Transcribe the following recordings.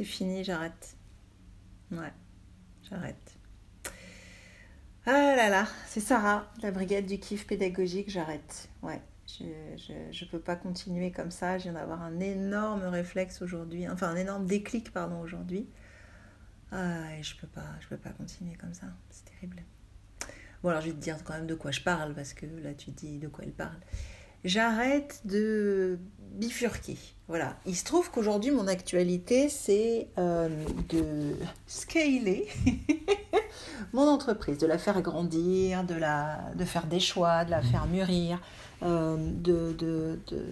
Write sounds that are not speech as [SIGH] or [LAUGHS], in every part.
c'est fini, j'arrête. Ouais, j'arrête. Ah là là, c'est Sarah, la brigade du kiff pédagogique, j'arrête. Ouais, je, je, peux pas continuer comme ça. Je viens d'avoir un énorme réflexe aujourd'hui, enfin un énorme déclic, pardon, aujourd'hui. Ah, je peux pas, je peux pas continuer comme ça. C'est terrible. Bon, alors je vais te dire quand même de quoi je parle, parce que là tu dis de quoi elle parle. J'arrête de bifurquer. Voilà. Il se trouve qu'aujourd'hui, mon actualité, c'est euh, de scaler [LAUGHS] mon entreprise, de la faire grandir, de, la, de faire des choix, de la faire mûrir, euh, de, de, de,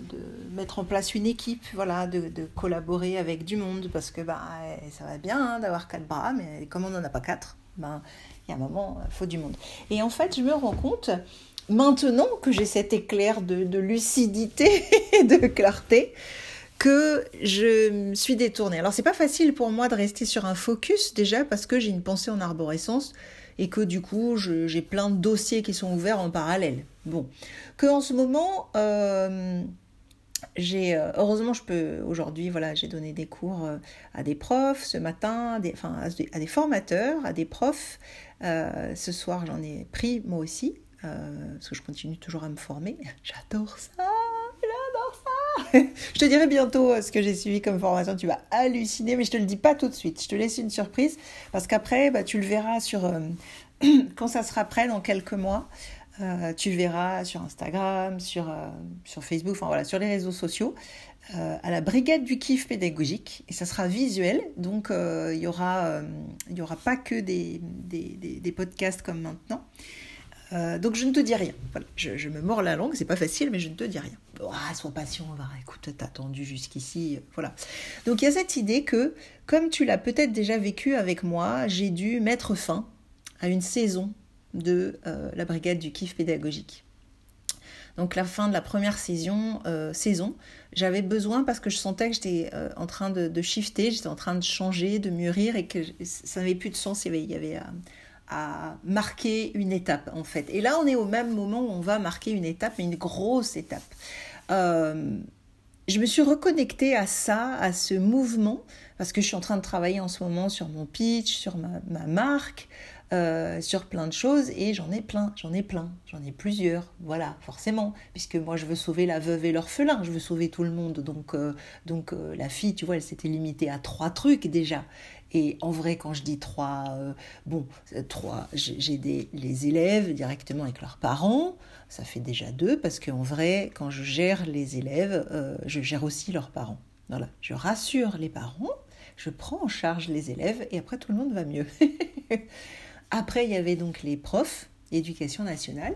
mettre en place une équipe, voilà, de, collaborer avec du monde, parce que bah, ça va bien hein, d'avoir quatre bras, mais comme on n'en a pas quatre, ben, il y a un moment, il faut du monde. Et en fait, je me rends compte, maintenant que j'ai cet éclair de, lucidité [LAUGHS] et de clarté, que je me suis détournée. Alors c'est pas facile pour moi de rester sur un focus déjà parce que j'ai une pensée en arborescence et que du coup j'ai plein de dossiers qui sont ouverts en parallèle. Bon, que en ce moment euh, j'ai euh, heureusement je peux aujourd'hui voilà j'ai donné des cours euh, à des profs ce matin, des, enfin à des, formateurs, à des profs. ce soir j'en ai pris moi aussi parce que je continue toujours à me former. [LAUGHS] J'adore ça, j'adore ça. [LAUGHS] je te dirai bientôt ce que j'ai suivi comme formation. Tu vas halluciner, mais je te le dis pas tout de suite. Je te laisse une surprise parce qu'après bah, tu le verras sur [CLEARS THROAT] quand ça sera prêt dans quelques mois. Euh, tu verras sur Instagram, sur, euh, sur Facebook, enfin voilà, sur les réseaux sociaux, euh, à la brigade du kiff pédagogique. Et ça sera visuel, donc il n'y aura, y aura pas que des, des, podcasts comme maintenant. Donc je ne te dis rien. Voilà, je, me mords la langue, c'est pas facile, mais je ne te dis rien. Ah, sois patient, va. Écoute, t'as attendu jusqu'ici, voilà. Donc il y a cette idée que, comme tu l'as peut-être déjà vécu avec moi, j'ai dû mettre fin à une saison de euh, la brigade du kiff pédagogique. Donc la fin de la première saison, euh, saison j'avais besoin parce que je sentais que j'étais euh, en train de, shifter, j'étais en train de changer, de mûrir et que ça n'avait plus de sens, il y avait, à, marquer une étape en fait. Et là on est au même moment où on va marquer une étape, mais une grosse étape. je me suis reconnectée à ça, à ce mouvement, parce que je suis en train de travailler en ce moment sur mon pitch, sur ma marque, euh, sur plein de choses et j'en ai plein, j'en ai plein, j'en ai plusieurs, voilà, forcément, puisque moi je veux sauver la veuve et l'orphelin, je veux sauver tout le monde, donc, euh, donc euh, la fille, tu vois, elle s'était limitée à trois trucs déjà. Et en vrai, quand je dis trois, bon, trois, j'ai des les élèves directement avec leurs parents, ça fait déjà deux, parce qu'en vrai, quand je gère les élèves, je gère aussi leurs parents. Voilà, je rassure les parents, je prends en charge les élèves et après tout le monde va mieux. [LAUGHS] Après, il y avait donc les profs d'éducation nationale,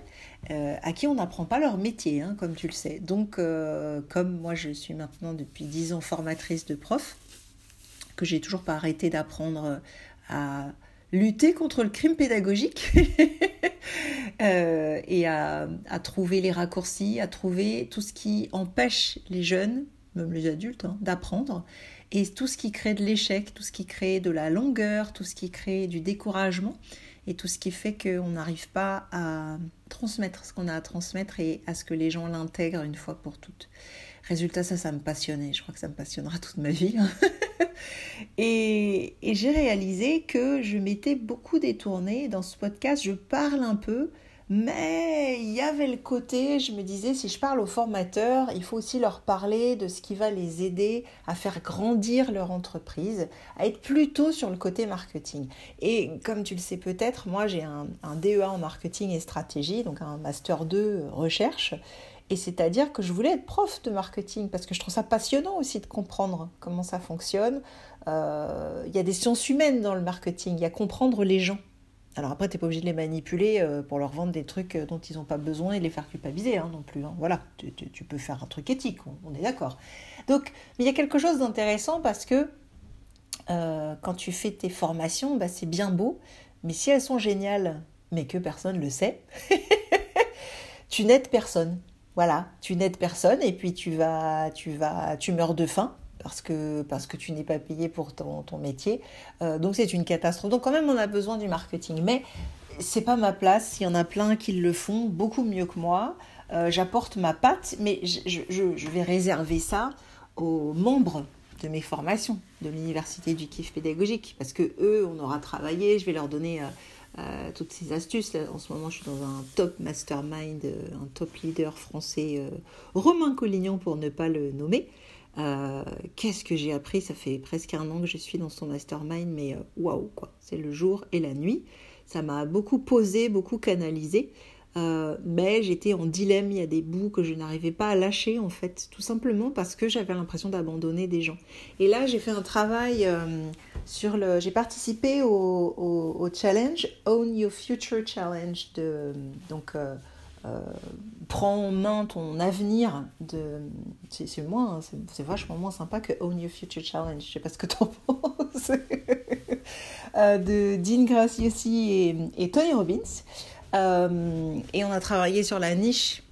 euh, à qui on n'apprend pas leur métier, hein, comme tu le sais. Donc, euh, comme moi, je suis maintenant depuis 10 ans formatrice de profs, que j'ai toujours pas arrêté d'apprendre à lutter contre le crime pédagogique [LAUGHS] euh, et à, trouver les raccourcis, à trouver tout ce qui empêche les jeunes, même les adultes, hein, d'apprendre. Et tout ce qui crée de l'échec, tout ce qui crée de la longueur, tout ce qui crée du découragement, et tout ce qui fait qu'on n'arrive pas à transmettre ce qu'on a à transmettre et à ce que les gens l'intègrent une fois pour toutes. Résultat, ça, ça me passionnait. Je crois que ça me passionnera toute ma vie. Hein. [LAUGHS] et, et j'ai réalisé que je m'étais beaucoup détournée. Dans ce podcast, je parle un peu mais il y avait le côté, je me disais, si je parle aux formateurs, il faut aussi leur parler de ce qui va les aider à faire grandir leur entreprise, à être plutôt sur le côté marketing. Et comme tu le sais peut-être, moi j'ai un, DEA en marketing et stratégie, donc un master 2 recherche. Et c'est-à-dire que je voulais être prof de marketing parce que je trouve ça passionnant aussi de comprendre comment ça fonctionne. Euh, il y a des sciences humaines dans le marketing, il y a comprendre les gens. Alors après, tu n'es pas obligé de les manipuler euh, pour leur vendre des trucs euh, dont ils n'ont pas besoin et les faire culpabiliser hein, non plus. Hein. Voilà, tu, peux faire un truc éthique, on, est d'accord. Donc, il y a quelque chose d'intéressant parce que euh, quand tu fais tes formations, bah, c'est bien beau, mais si elles sont géniales, mais que personne ne le sait, [LAUGHS] tu n'aides personne. Voilà, tu n'aides personne et puis tu vas, tu vas, tu meurs de faim parce que, parce que tu n'es pas payé pour ton, métier. Euh, donc c'est une catastrophe. Donc quand même, on a besoin du marketing. Mais c'est pas ma place. Il y en a plein qui le font beaucoup mieux que moi. Euh, j'apporte ma patte, mais je, vais réserver ça aux membres de mes formations. de l'université du kiff pédagogique parce que eux, on aura travaillé, je vais leur donner toutes ces astuces. en ce moment, je suis dans un top mastermind, un top leader français, Romain Collignon pour ne pas le nommer. Qu'est-ce que j'ai appris? Ça fait presque un an que je suis dans son mastermind, mais waouh, quoi. C'est le jour et la nuit. Ça m'a beaucoup posé, beaucoup canalisé. Euh, mais j'étais en dilemme, il y a des bouts que je n'arrivais pas à lâcher en fait, tout simplement parce que j'avais l'impression d'abandonner des gens. Et là, j'ai fait un travail euh, sur le... J'ai participé au, challenge, Own Your Future Challenge, de, donc euh, prends en main ton avenir, de... c'est moins, hein, c'est vachement moins sympa que Own Your Future Challenge, je sais pas ce que tu en penses, [LAUGHS] de Dean Graciosi et, et Tony Robbins. Euh, et on a travaillé sur la niche.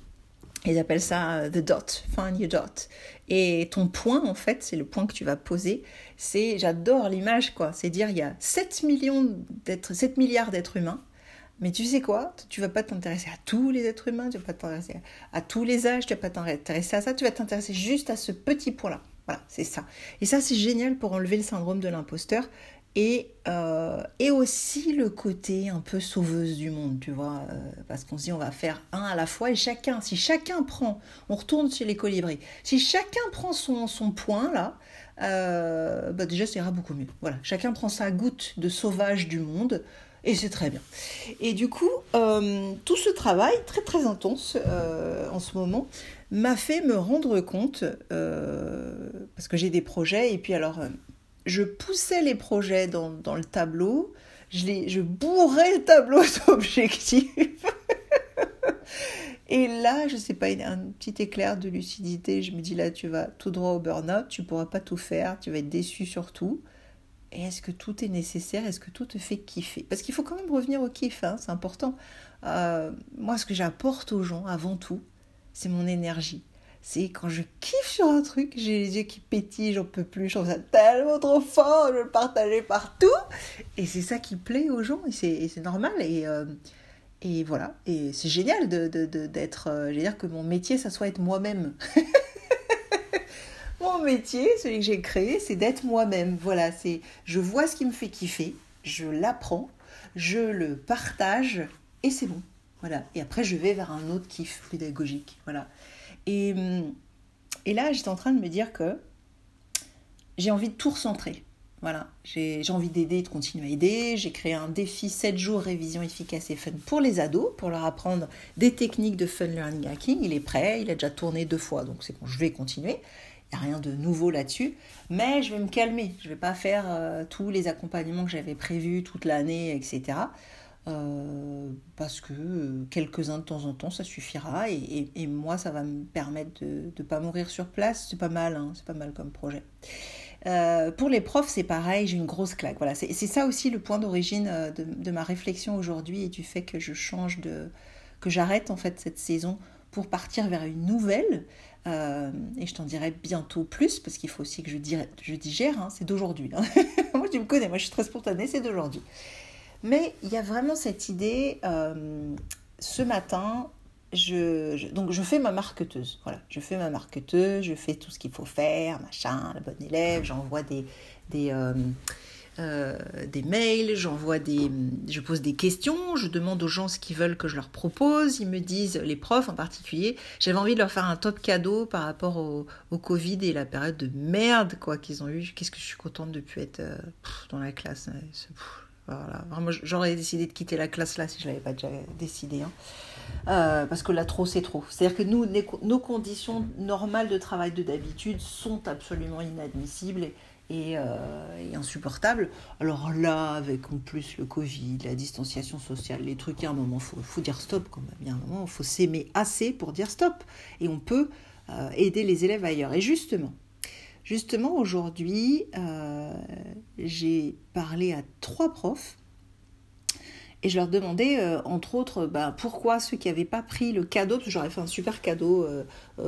Ils appellent ça euh, the dot, find your dot. Et ton point, en fait, c'est le point que tu vas poser. C'est, j'adore l'image, quoi. C'est dire, il y a 7 millions d'êtres, 7 milliards d'êtres humains. Mais tu sais quoi? Tu vas pas t'intéresser à tous les êtres humains, tu vas pas t'intéresser à tous les âges, tu vas pas t'intéresser à ça, tu vas t'intéresser juste à ce petit point-là. Voilà, c'est ça. Et ça, c'est génial pour enlever le syndrome de l'imposteur et, euh, et aussi le côté un peu sauveuse du monde, tu vois, euh, parce qu'on se dit on va faire un à la fois et chacun, si chacun prend, on retourne chez les colibris, si chacun prend son, son point là, euh, bah déjà ça ira beaucoup mieux. Voilà, chacun prend sa goutte de sauvage du monde et c'est très bien. Et du coup, tout ce travail très très intense en ce moment m'a fait me rendre compte, parce que j'ai des projets et puis alors je poussais les projets dans, le tableau, je, les, je bourrais le tableau [LAUGHS] d'objectifs. [LAUGHS] Et là, je sais pas, un petit éclair de lucidité. Je me dis là, tu vas tout droit au burn-out, tu pourras pas tout faire, tu vas être déçu sur tout. Et est-ce que tout est nécessaire? Est-ce que tout te fait kiffer? Parce qu'il faut quand même revenir au kiff, hein, c'est important. Euh, moi, ce que j'apporte aux gens, avant tout, c'est mon énergie c'est quand je kiffe sur un truc, j'ai les yeux qui pétillent, j'en peux plus, je trouve ça tellement trop fort, je veux le partager partout. Et c'est ça qui plaît aux gens, et c'est normal. Et, euh, et voilà, et c'est génial d'être, de, je veux dire que mon métier, ça soit être moi-même. [LAUGHS] mon métier, celui que j'ai créé, c'est d'être moi-même. Voilà, c'est je vois ce qui me fait kiffer, je l'apprends, je le partage, et c'est bon. Voilà. Et après, je vais vers un autre kiff pédagogique. Voilà. Et, hum, et là, j'étais en train de me dire que j'ai envie de tout recentrer. Voilà, j'ai envie d'aider, de continuer à aider. J'ai créé un défi 7 jours révision efficace et fun pour les ados, pour leur apprendre des techniques de fun learning hacking. Il est prêt, il a déjà tourné deux fois, donc c'est bon, je vais continuer. Rien de nouveau là-dessus, mais je vais me calmer. Je ne vais pas faire euh, tous les accompagnements que j'avais prévus toute l'année, etc. Euh, parce que euh, quelques-uns de temps en temps, ça suffira. Et, moi, ça va me permettre de ne pas mourir sur place. C'est pas mal, hein, c'est pas mal comme projet. Pour les profs, c'est pareil, j'ai une grosse claque. Voilà, c'est ça aussi le point d'origine de, de, ma réflexion aujourd'hui et du fait que je change de, que j'arrête en fait cette saison pour partir vers une nouvelle. Et je t'en dirai bientôt plus parce qu'il faut aussi que je, digère. Hein, c'est d'aujourd'hui. Hein. [LAUGHS] moi, tu me connais, moi je suis très spontanée, c'est d'aujourd'hui. Mais il y a vraiment cette idée, euh, ce matin, je, donc je fais ma marqueteuse. Voilà, je fais ma marqueteuse, je fais tout ce qu'il faut faire, machin, la bonne élève, j'envoie des, des, euh, euh, des mails, j'envoie des, je pose des questions, je demande aux gens ce qu'ils veulent que je leur propose. Ils me disent, les profs en particulier, j'avais envie de leur faire un top cadeau par rapport au, Covid et la période de merde quoi qu'ils ont eu. Qu'est-ce que je suis contente de plus être dans la classe. Hein, voilà. j'aurais décidé de quitter la classe là si je l'avais pas déjà décidé. Hein. Euh, parce que là, trop, c'est trop. C'est-à-dire que nous, nos conditions normales de travail de d'habitude sont absolument inadmissibles euh, insupportables. Alors là, avec en plus le Covid, la distanciation sociale, les trucs, il y a un moment, il faut, faut, dire stop quand même. Il y a un moment, il faut s'aimer assez pour dire stop. Et on peut euh, aider les élèves ailleurs. Et justement, Justement, aujourd'hui, euh, j'ai parlé à trois profs et je leur demandais, entre autres, bah, pourquoi ceux qui n'avaient pas pris le cadeau, parce que j'aurais fait un super cadeau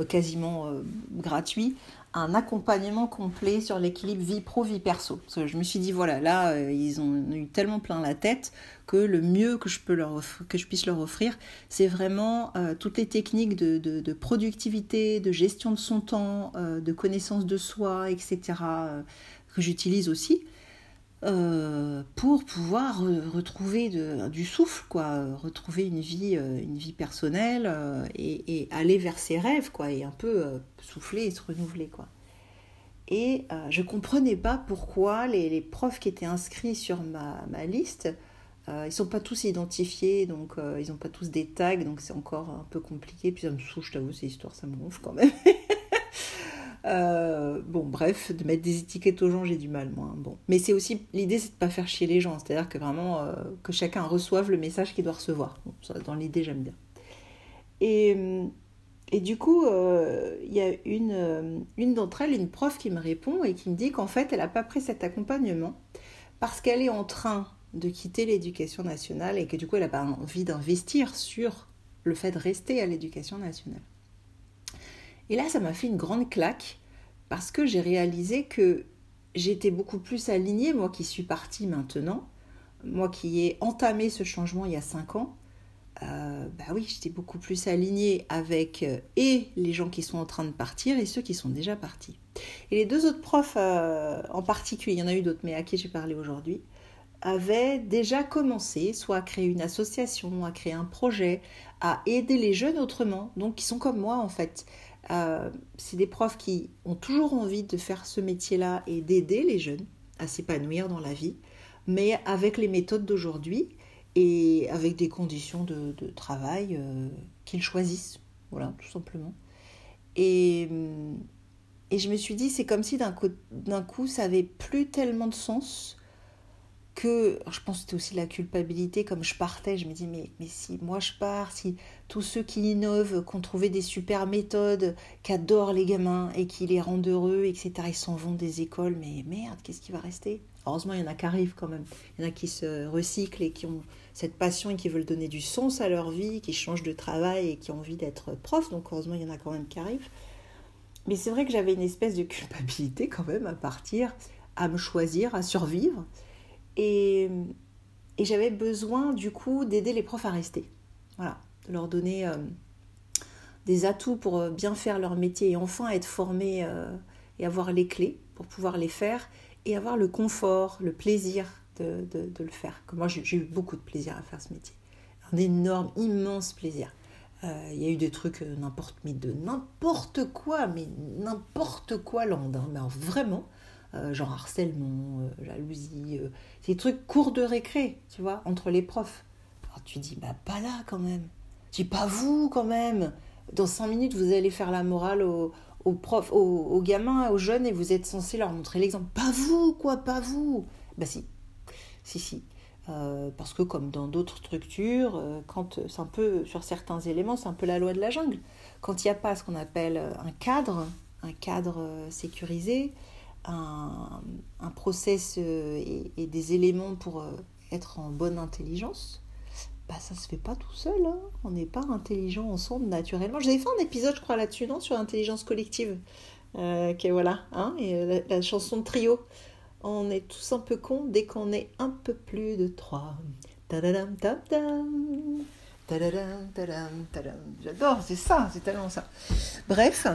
quasiment gratuit, un accompagnement complet sur l'équilibre vie pro-vie perso. Je me suis dit, voilà, là, euh, ils ont eu tellement plein la tête que le mieux que je, peux leur que je puisse leur offrir, c'est vraiment euh, toutes les techniques de, de, productivité, de gestion de son temps, euh, de connaissance de soi, etc. que j'utilise aussi euh, pour pouvoir retrouver du souffle, quoi, retrouver une vie, euh, une vie personnelle euh, et, aller vers ses rêves, quoi, et un peu souffler et se renouveler, quoi. Et je comprenais pas pourquoi les, profs qui étaient inscrits sur ma, liste, ils sont pas tous identifiés, donc ils n'ont pas tous des tags, donc c'est encore un peu compliqué. Puis ça me saoule, je t'avoue, ces histoires, ça me gonfle quand même. [LAUGHS] Euh, bon, bref, de mettre des étiquettes aux gens, j'ai du mal, moi. Hein. Mais c'est aussi, l'idée, c'est de pas faire chier les gens. C'est-à-dire que vraiment, euh, que chacun reçoive le message qu'il doit recevoir. dans l'idée, j'aime bien. Et, et du coup, euh, il y a une, une d'entre elles, une prof, qui me répond et qui me dit qu'en fait, elle n'a pas pris cet accompagnement parce qu'elle est en train de quitter l'éducation nationale et que du coup, elle n'a pas envie d'investir sur le fait de rester à l'éducation nationale. Et là, ça m'a fait une grande claque parce que j'ai réalisé que j'étais beaucoup plus alignée, moi qui suis partie maintenant, moi qui ai entamé ce changement il y a cinq ans. Euh, bah oui, j'étais beaucoup plus alignée avec euh, et les gens qui sont en train de partir et ceux qui sont déjà partis. Et les deux autres profs euh, en particulier, il y en a eu d'autres, mais à qui j'ai parlé aujourd'hui, avaient déjà commencé soit à créer une association, à créer un projet, à aider les jeunes autrement, donc qui sont comme moi en fait. Euh, c'est des profs qui ont toujours envie de faire ce métier-là et d'aider les jeunes à s'épanouir dans la vie, mais avec les méthodes d'aujourd'hui et avec des conditions de, travail euh, qu'ils choisissent. Voilà, tout simplement. Et, et je me suis dit, c'est comme si d'un coup, coup, ça avait plus tellement de sens que je pense c'était aussi la culpabilité comme je partais je me dis mais, mais si moi je pars si tous ceux qui innovent qui ont trouvé des super méthodes qui adorent les gamins et qui les rendent heureux etc ils s'en vont des écoles mais merde qu'est-ce qui va rester? Heureusement il y en a qui arrivent quand même. Il y en a qui se recyclent et qui ont cette passion et qui veulent donner du sens à leur vie qui changent de travail et qui ont envie d'être prof donc heureusement il y en a quand même qui arrivent. Mais c'est vrai que j'avais une espèce de culpabilité quand même à partir à me choisir à survivre et, j'avais besoin du coup d'aider les profs à rester. Voilà, de leur donner euh, des atouts pour euh, bien faire leur métier et enfin être formés euh, et avoir les clés pour pouvoir les faire et avoir le confort, le plaisir de, le faire. moi j'ai eu beaucoup de plaisir à faire ce métier. Un énorme, immense plaisir. Il y a eu des trucs n'importe mais de n'importe quoi, mais n'importe quoi land, hein. mais vraiment genre harcèlement, euh, jalousie, euh, des trucs courts de récré, tu vois, entre les profs. Alors tu dis, bah pas là quand même. Tu dis, pas vous quand même. Dans cinq minutes, vous allez faire la morale aux, profs, aux, gamins, aux jeunes, et vous êtes censé leur montrer l'exemple. Pas vous, quoi, pas vous. Bah si, si, si. parce que comme dans d'autres structures, quand c'est un peu sur certains éléments, c'est un peu la loi de la jungle. Quand il n'y a pas ce qu'on appelle un cadre, un cadre sécurisé, un, un process euh, et, des éléments pour euh, être en bonne intelligence, bah ça se fait pas tout seul. Hein. On n'est pas intelligent ensemble naturellement. J'avais fait un épisode, je crois, là-dessus, non? Sur l'intelligence collective. Euh, voilà, hein, et la, chanson de trio. On est tous un peu cons dès qu'on est un peu plus de trois. J'adore, c'est ça, c'est tellement ça. Bref,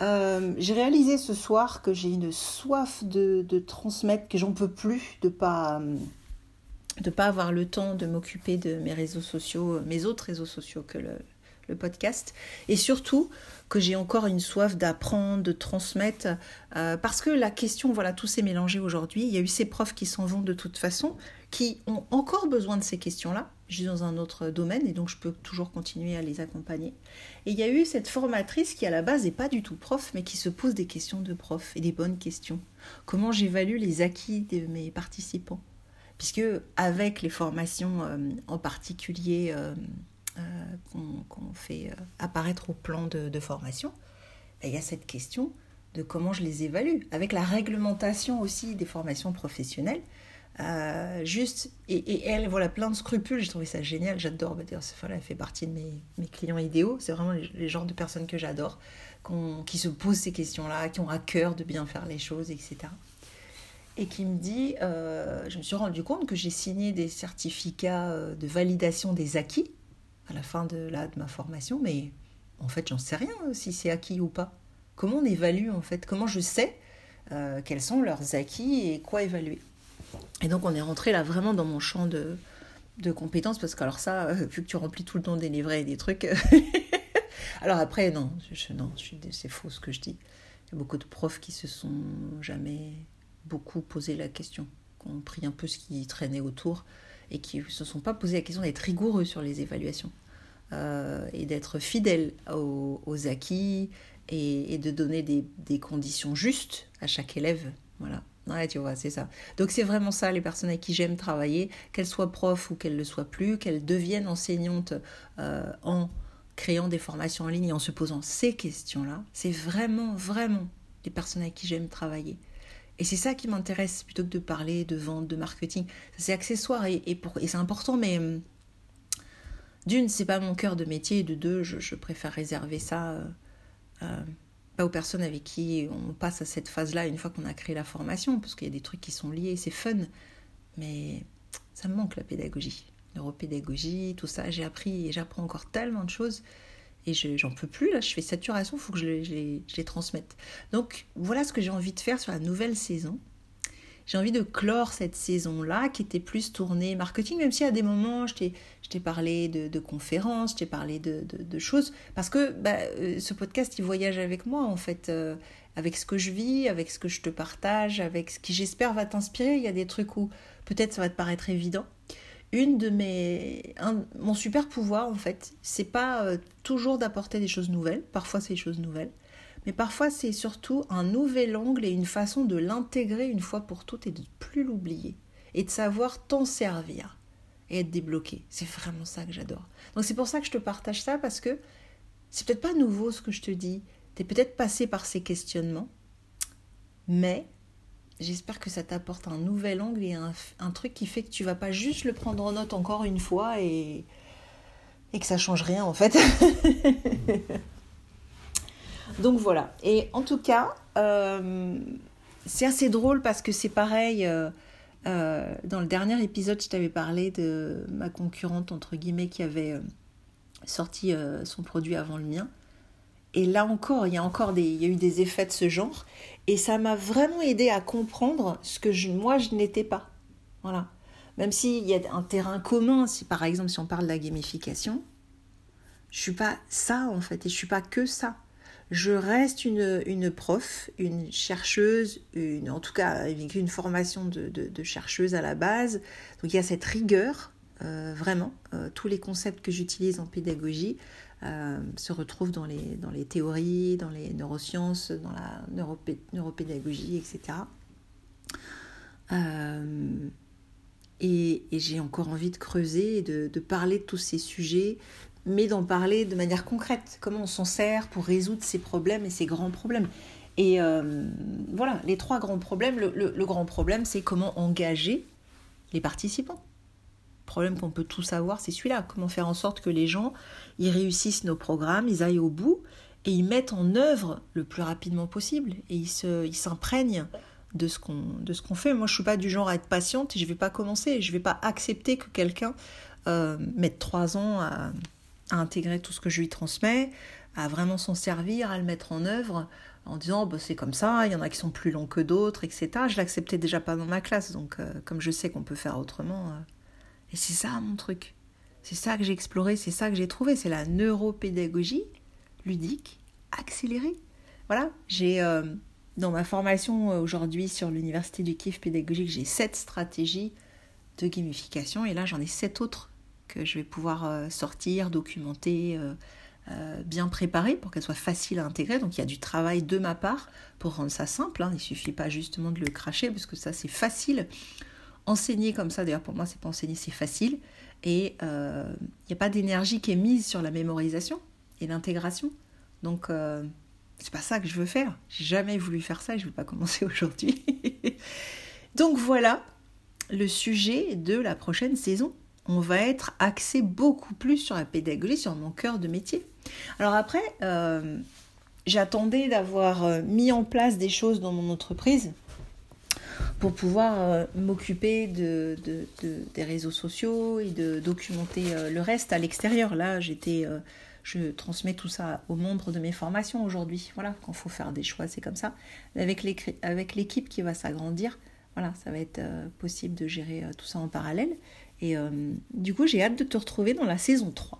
euh, j'ai réalisé ce soir que j'ai une soif de, transmettre, que j'en peux plus de pas de pas avoir le temps de m'occuper de mes réseaux sociaux, mes autres réseaux sociaux que le, podcast, et surtout que j'ai encore une soif d'apprendre, de transmettre, euh, parce que la question, voilà, tout s'est mélangé aujourd'hui. Il y a eu ces profs qui s'en vont de toute façon, qui ont encore besoin de ces questions-là. Je suis dans un autre domaine et donc je peux toujours continuer à les accompagner. Et il y a eu cette formatrice qui à la base n'est pas du tout prof, mais qui se pose des questions de prof et des bonnes questions. Comment j'évalue les acquis de mes participants? Puisque avec les formations euh, en particulier euh, euh, qu'on fait apparaître au plan de, formation, ben, il y a cette question de comment je les évalue. Avec la réglementation aussi des formations professionnelles, euh, juste, et, elle, voilà, plein de scrupules, j'ai trouvé ça génial, j'adore, bah, voilà, elle fait partie de mes, mes clients idéaux, c'est vraiment les, genres de personnes que j'adore, qui se posent ces questions-là, qui ont à cœur de bien faire les choses, etc. Et qui me dit, euh, je me suis rendu compte que j'ai signé des certificats euh, de validation des acquis à la fin de, là, de ma formation, mais en fait, j'en sais rien si c'est acquis ou pas. Comment on évalue, en fait? Comment je sais quels sont leurs acquis et quoi évaluer? Et donc on est rentré là vraiment dans mon champ de, de compétences, parce que alors ça, vu que tu remplis tout le temps des livrets et des trucs... [LAUGHS] alors après, non, je, non c'est faux ce que je dis. Il y a beaucoup de profs qui se sont jamais beaucoup posé la question, qui ont pris un peu ce qui traînait autour et qui ne se sont pas posé la question d'être rigoureux sur les évaluations euh, et d'être fidèles aux, acquis et, de donner des, conditions justes à chaque élève. Voilà. C'est. Donc c'est vraiment ça, les personnes avec qui j'aime travailler, qu'elles soient profs ou qu'elles ne le soient plus, qu'elles deviennent enseignantes euh, en créant des formations en ligne et en se posant ces questions-là. C'est vraiment, vraiment les personnes avec qui j'aime travailler. Et c'est ça qui m'intéresse plutôt que de parler de vente, de marketing. C'est accessoire et, c'est important, mais hum, d'une, c'est pas mon cœur de métier, de deux, je, préfère réserver ça euh, euh, pas aux personnes avec qui on passe à cette phase-là une fois qu'on a créé la formation, parce qu'il y a des trucs qui sont liés, c'est fun, mais ça me manque la pédagogie, neuropédagogie, tout ça. J'ai appris et j'apprends encore tellement de choses et j'en peux plus, là, je fais saturation, il faut que je, les, transmette. Donc voilà ce que j'ai envie de faire sur la nouvelle saison. J'ai envie de clore cette saison-là qui était plus tournée marketing, même si à des moments je t'ai parlé de, conférences, je t'ai parlé de, choses, parce que bah, euh, ce podcast il voyage avec moi en fait, euh, avec ce que je vis, avec ce que je te partage, avec ce qui j'espère va t'inspirer. Il y a des trucs où peut-être ça va te paraître évident, une de mes mon super pouvoir en fait c'est pas euh, toujours d'apporter des choses nouvelles. Parfois c'est des choses nouvelles mais parfois c'est surtout un nouvel angle et une façon de l'intégrer une fois pour toutes et de ne plus l'oublier. Et de savoir t'en servir et être débloqué. C'est vraiment ça que j'adore. Donc c'est pour ça que je te partage ça parce que c'est peut-être pas nouveau ce que je te dis. T'es peut-être passé par ces questionnements. Mais J'espère que ça t'apporte un nouvel angle et un, truc qui fait que tu vas pas juste le prendre en note encore une fois et, et que ça change rien en fait. [LAUGHS] Donc voilà. Et en tout cas, euh, c'est assez drôle parce que c'est pareil. Euh, euh, dans le dernier épisode, je t'avais parlé de ma concurrente, entre guillemets, qui avait sorti son produit avant le mien. Et là encore, il y a encore des, il y a eu des effets de ce genre. Et ça m'a vraiment aidé à comprendre ce que moi, je n'étais pas. Voilà. Même s'il y a un terrain commun, si par exemple, si on parle de la gamification, je suis pas ça en fait, et je suis pas que ça. Je reste une, une prof, une chercheuse, une, en tout cas une formation de, de, chercheuse à la base. Donc il y a cette rigueur, euh, vraiment. Euh, tous les concepts que j'utilise en pédagogie, euh, se retrouvent dans les, dans les théories, dans les neurosciences, dans la neuropédagogie, etc. Et, j'ai encore envie de creuser et de, parler de tous ces sujets, mais d'en parler de manière concrète. Comment on s'en sert pour résoudre ces problèmes et ces grands problèmes. Et euh, voilà, les trois grands problèmes. le grand problème, c'est comment engager les participants problème qu'on peut tous avoir, c'est celui-là. Comment faire en sorte que les gens, ils réussissent nos programmes, ils aillent au bout et ils mettent en œuvre le plus rapidement possible et ils s'imprègnent de ce qu'on fait. Moi, je suis pas du genre à être patiente et je vais pas commencer. Je vais pas accepter que quelqu'un euh, mette trois ans à, intégrer tout ce que je lui transmets, à vraiment s'en servir, à le mettre en œuvre en disant bah, c'est comme ça, il y en a qui sont plus longs que d'autres, etc. Je l'acceptais déjà pas dans ma classe, donc euh, comme je sais qu'on peut faire autrement, euh, et c'est ça mon truc. C'est ça que j'ai exploré, c'est ça que j'ai trouvé. C'est la neuropédagogie ludique accélérée. Voilà, j'ai euh, dans ma formation aujourd'hui sur l'université du kiff pédagogique, j'ai sept stratégies de gamification et là j'en ai sept autres que je vais pouvoir euh, sortir, documenter, bien préparer pour qu'elles soient faciles à intégrer. Donc il y a du travail de ma part pour rendre ça simple. Hein. Il ne suffit pas justement de le cracher parce que ça c'est facile enseigner comme ça, d'ailleurs pour moi c'est pas enseigner, c'est facile. Et il euh, n'y a pas d'énergie qui est mise sur la mémorisation et l'intégration. Donc euh, c'est pas ça que je veux faire. J'ai jamais voulu faire ça et je ne vais pas commencer [LAUGHS] aujourd'hui. Donc voilà le sujet de la prochaine saison. On va être axé beaucoup plus sur la pédagogie, sur mon cœur de métier. Alors après, euh, j'attendais d'avoir mis en place des choses dans mon entreprise pour pouvoir euh, m'occuper de, des réseaux sociaux et de documenter euh, le reste à l'extérieur. Là, j'étais, euh, je transmets tout ça aux membres de mes formations aujourd'hui. Voilà, quand il faut faire des choix, c'est comme ça. Avec l'équipe qui va s'agrandir, voilà, ça va être euh, possible de gérer euh, tout ça en parallèle. Et euh, du coup, j'ai hâte de te retrouver dans la saison 3.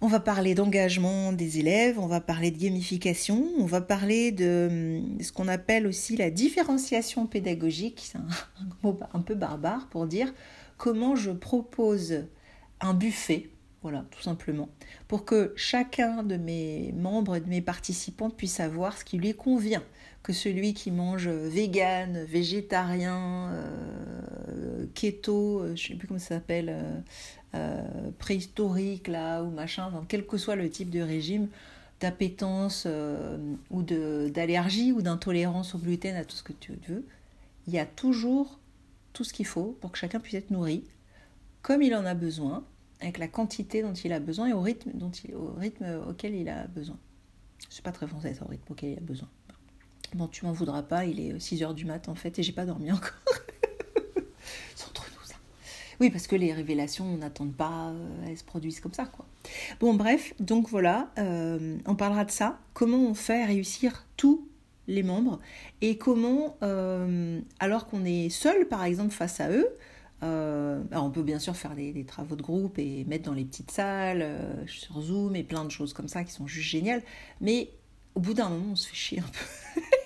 On va parler d'engagement des élèves, on va parler de gamification, on va parler de, ce qu'on appelle aussi la différenciation pédagogique. C'est [LAUGHS] un, mot un peu barbare pour dire comment je propose un buffet, voilà, tout simplement, pour que chacun de mes membres et de mes participants puisse savoir ce qui lui convient, que celui qui mange vegan, végétarien, euh, keto, euh, je sais plus comment ça s'appelle, euh, euh, préhistorique là ou machin, quel que soit le type de régime, d'appétence euh, ou d'allergie ou d'intolérance au gluten, à tout ce que tu veux, il y a toujours tout ce qu'il faut pour que chacun puisse être nourri comme il en a besoin, avec la quantité dont il a besoin et au rythme, dont il, au rythme auquel il a besoin. C'est pas très français, au rythme auquel il a besoin. Bon, tu m'en voudras pas, il est 6 heures du mat en fait et j'ai pas dormi [LAUGHS] encore. Oui, parce que les révélations, on n'attend pas, euh, elles se produisent comme ça, quoi. Bon, bref, donc voilà, euh, on parlera de ça. Comment on fait réussir tous les membres et comment, euh, alors qu'on est seul, par exemple, face à eux, on peut bien sûr faire des, travaux de groupe et mettre dans les petites salles, sur Zoom et plein de choses comme ça qui sont juste géniales, mais au bout d'un moment, on se fait chier un peu. [LAUGHS]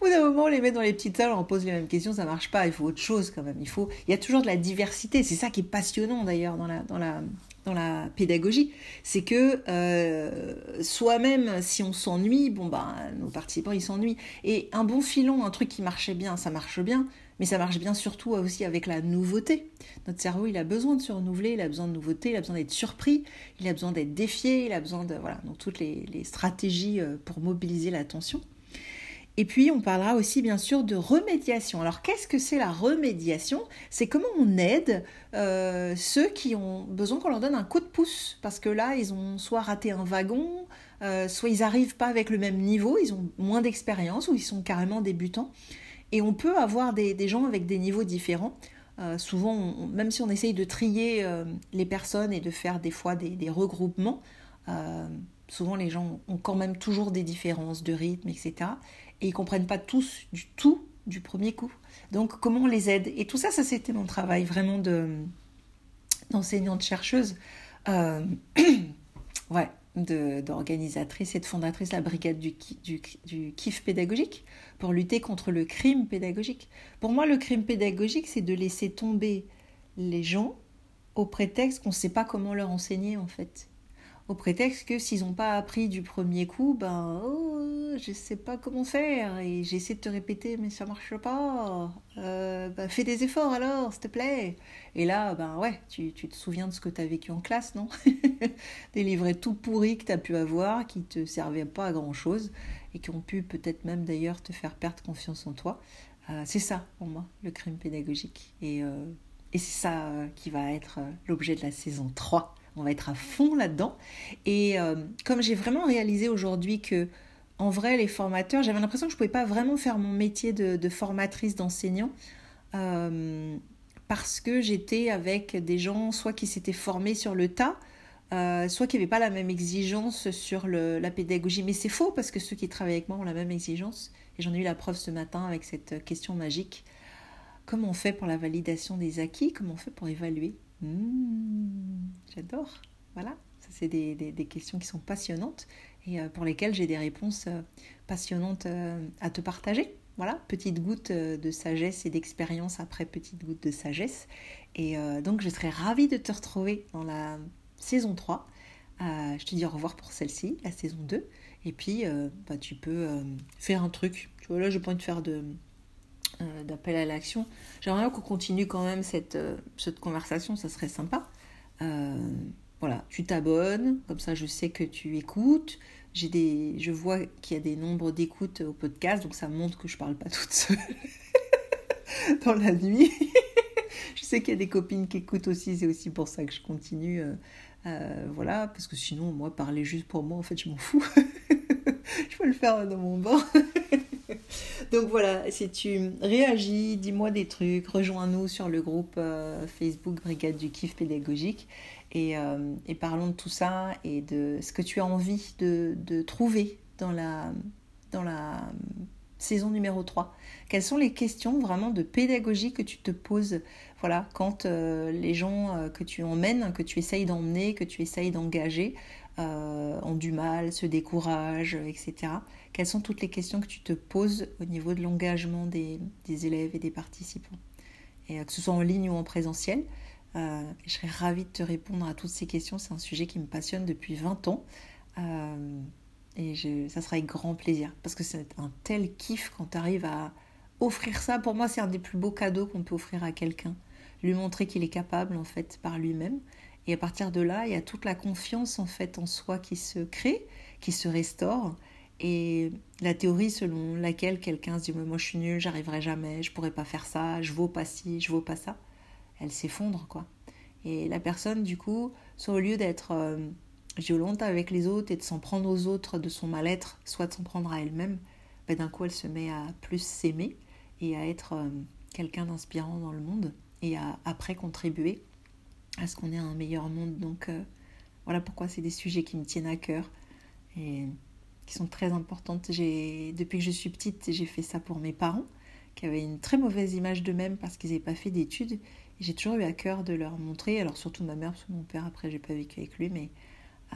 Au bout d'un moment, on les met dans les petites salles, on pose les mêmes questions, ça marche pas. Il faut autre chose quand même. Il faut, il y a toujours de la diversité. C'est ça qui est passionnant d'ailleurs dans la, dans la, dans la pédagogie, c'est que euh, soi-même, si on s'ennuie, bon ben, nos participants ils s'ennuient. Et un bon filon, un truc qui marchait bien, ça marche bien, mais ça marche bien surtout aussi avec la nouveauté. Notre cerveau, il a besoin de se renouveler, il a besoin de nouveauté, il a besoin d'être surpris, il a besoin d'être défié, il a besoin de voilà, donc toutes les, les stratégies euh, pour mobiliser l'attention. Et puis, on parlera aussi bien sûr de remédiation. Alors, qu'est-ce que c'est la remédiation? C'est comment on aide euh, ceux qui ont besoin qu'on leur donne un coup de pouce. Parce que là, ils ont soit raté un wagon, euh, soit ils n'arrivent pas avec le même niveau, ils ont moins d'expérience ou ils sont carrément débutants. Et on peut avoir des, gens avec des niveaux différents. Euh, souvent, même si on essaye de trier les personnes et de faire des fois des, des regroupements, souvent les gens ont quand même toujours des différences de rythme, etc et ils comprennent pas tous du tout du premier coup. Donc comment on les aide? Et tout ça, ça c'était mon travail vraiment de d'enseignante chercheuse, euh, [CLEARS THROAT] ouais, d'organisatrice et de fondatrice de la brigade du, du, du kiff pédagogique pour lutter contre le crime pédagogique. Pour moi, le crime pédagogique, c'est de laisser tomber les gens au prétexte qu'on ne sait pas comment leur enseigner en fait au prétexte que s'ils n'ont pas appris du premier coup, ben oh, je sais pas comment faire et j'essaie de te répéter mais ça marche pas. Euh, ben, fais des efforts alors, s'il te plaît. Et là, ben ouais, tu, tu te souviens de ce que tu as vécu en classe, non? [LAUGHS] Des livrets tout pourris que tu as pu avoir, qui te servaient pas à grand chose et qui ont pu peut-être même d'ailleurs te faire perdre confiance en toi. Euh, c'est ça pour moi, le crime pédagogique. Et, euh, et c'est ça qui va être l'objet de la saison 3 on va être à fond là-dedans. Et euh, comme j'ai vraiment réalisé aujourd'hui que, en vrai, les formateurs, j'avais l'impression que je ne pouvais pas vraiment faire mon métier de, formatrice, d'enseignant, euh, parce que j'étais avec des gens soit qui s'étaient formés sur le tas, euh, soit qui n'avaient pas la même exigence sur la pédagogie. Mais c'est faux parce que ceux qui travaillent avec moi ont la même exigence. Et j'en ai eu la preuve ce matin avec cette question magique. Comment on fait pour la validation des acquis? Comment on fait pour évaluer? Mmh, j'adore. Voilà, ça c'est des, des, questions qui sont passionnantes et euh, pour lesquelles j'ai des réponses euh, passionnantes euh, à te partager. Voilà, petite goutte de sagesse et d'expérience après petite goutte de sagesse. Et donc je serais ravie de te retrouver dans la saison 3. je te dis au revoir pour celle-ci, la saison 2. Et puis bah, tu peux faire un truc. Tu vois, là je de faire de, euh, d'appel à l'action. J'aimerais qu'on continue quand même cette, euh, cette conversation, ça serait sympa. Euh, voilà, tu t'abonnes, comme ça je sais que tu écoutes. J'ai des, je vois qu'il y a des nombres d'écoutes au podcast, donc ça montre que je parle pas toute seule [LAUGHS] dans la nuit. [LAUGHS] je sais qu'il y a des copines qui écoutent aussi, c'est aussi pour ça que je continue. voilà, parce que sinon, moi, parler juste pour moi, en fait, je m'en fous. [LAUGHS] je peux le faire dans mon bain. Donc voilà, si tu réagis, dis-moi des trucs, rejoins-nous sur le groupe euh, Facebook Brigade du Kiff Pédagogique et, euh, et, parlons de tout ça et de ce que tu as envie de, trouver dans la saison numéro 3. Quelles sont les questions vraiment de pédagogie que tu te poses voilà, quand euh, les gens que tu emmènes, que tu essayes d'emmener, que tu essayes d'engager ont du mal, se découragent, etc quelles sont toutes les questions que tu te poses au niveau de l'engagement des, élèves et des participants? Et euh, que ce soit en ligne ou en présentiel, euh, je serais ravie de te répondre à toutes ces questions. C'est un sujet qui me passionne depuis 20 ans. Euh, et ça sera avec grand plaisir. Parce que c'est un tel kiff quand tu arrives à offrir ça. Pour moi, c'est un des plus beaux cadeaux qu'on peut offrir à quelqu'un. Lui montrer qu'il est capable, en fait, par lui-même. Et à partir de là, il y a toute la confiance, en fait, en soi qui se crée, qui se restaure. Et la théorie selon laquelle quelqu'un se dit moi je suis nul, j'arriverai jamais, je pourrai pas faire ça, je vaux pas ci, je vaux pas ça, elle s'effondre quoi. Et la personne du coup, soit au lieu d'être euh, violente avec les autres et de s'en prendre aux autres de son mal-être, soit de s'en prendre à elle-même, ben, d'un coup elle se met à plus s'aimer et à être euh, quelqu'un d'inspirant dans le monde et à après contribuer à ce qu'on ait un meilleur monde. Donc euh, voilà pourquoi c'est des sujets qui me tiennent à cœur. Et qui sont très importantes. Depuis que je suis petite, j'ai fait ça pour mes parents, qui avaient une très mauvaise image d'eux-mêmes parce qu'ils n'avaient pas fait d'études. J'ai toujours eu à cœur de leur montrer, alors surtout ma mère, parce que mon père, après, j'ai pas vécu avec lui, mais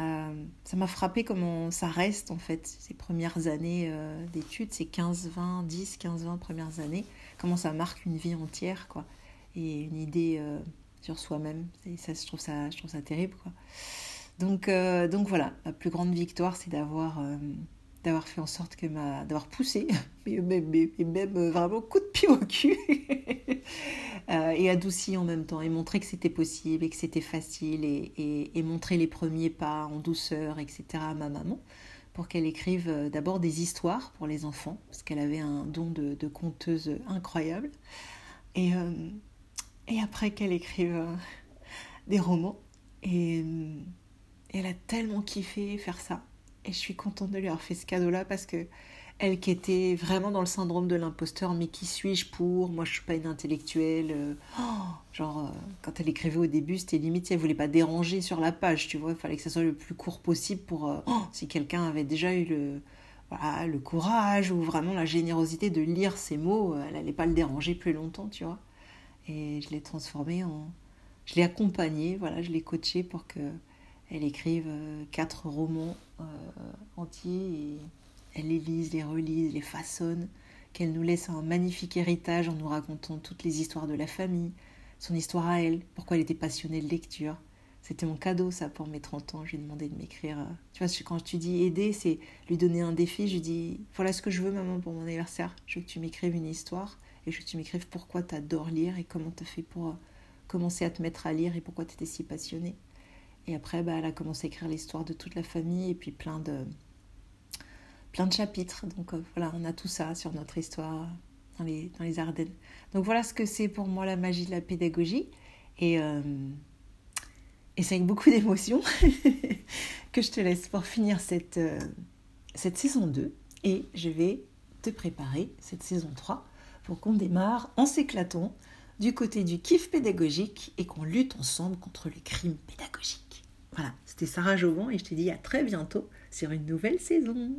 euh, ça m'a frappé comment ça reste, en fait, ces premières années euh, d'études, ces 15, 20, 10, 15, 20 premières années, comment ça marque une vie entière, quoi. Et une idée euh, sur soi-même. Et ça, je trouve ça, je trouve ça terrible, quoi. Donc, donc voilà, ma plus grande victoire, c'est d'avoir d'avoir fait en sorte que ma d'avoir poussé, [LAUGHS] mais, même euh, vraiment coup de pied au cul, [LAUGHS] et adouci en même temps, et montrer que c'était possible et que c'était facile, et, et, montrer les premiers pas en douceur, etc. à ma maman, pour qu'elle écrive d'abord des histoires pour les enfants, parce qu'elle avait un don de, de conteuse incroyable, et, et après qu'elle écrive des romans. Et elle a tellement kiffé faire ça. Et je suis contente de lui avoir fait ce cadeau-là parce que elle qui était vraiment dans le syndrome de l'imposteur, mais qui suis-je pour? Moi, je suis pas une intellectuelle. Euh, oh, genre, euh, quand elle écrivait au début, c'était limite, elle voulait pas déranger sur la page, tu vois. Il fallait que ça soit le plus court possible pour euh, oh, si quelqu'un avait déjà eu le, voilà, le courage ou vraiment la générosité de lire ces mots, elle allait pas le déranger plus longtemps, tu vois. Et je l'ai transformé en, je l'ai accompagné, voilà, je l'ai coaché pour que elle écrive euh, quatre romans euh, entiers et elle les lise, les relise, les façonne, qu'elle nous laisse un magnifique héritage en nous racontant toutes les histoires de la famille, son histoire à elle, pourquoi elle était passionnée de lecture. C'était mon cadeau, ça, pour mes 30 ans. Je lui ai demandé de m'écrire. Euh, tu vois, quand tu dis aider, c'est lui donner un défi. Je lui dis voilà ce que je veux, maman, pour mon anniversaire. Je veux que tu m'écrives une histoire et je veux que tu m'écrives pourquoi tu adores lire et comment tu as fait pour commencer à te mettre à lire et pourquoi tu étais si passionnée. Et après, bah, elle a commencé à écrire l'histoire de toute la famille et puis plein de, plein de chapitres. Donc euh, voilà, on a tout ça sur notre histoire dans les, dans les Ardennes. Donc voilà ce que c'est pour moi la magie de la pédagogie. Et, euh, et c'est avec beaucoup d'émotion [LAUGHS] que je te laisse pour finir cette, euh, cette saison 2. Et je vais te préparer cette saison 3 pour qu'on démarre en s'éclatant du côté du kiff pédagogique et qu'on lutte ensemble contre le crime pédagogique. Voilà, c'était Sarah Jovan et je te dis à très bientôt sur une nouvelle saison.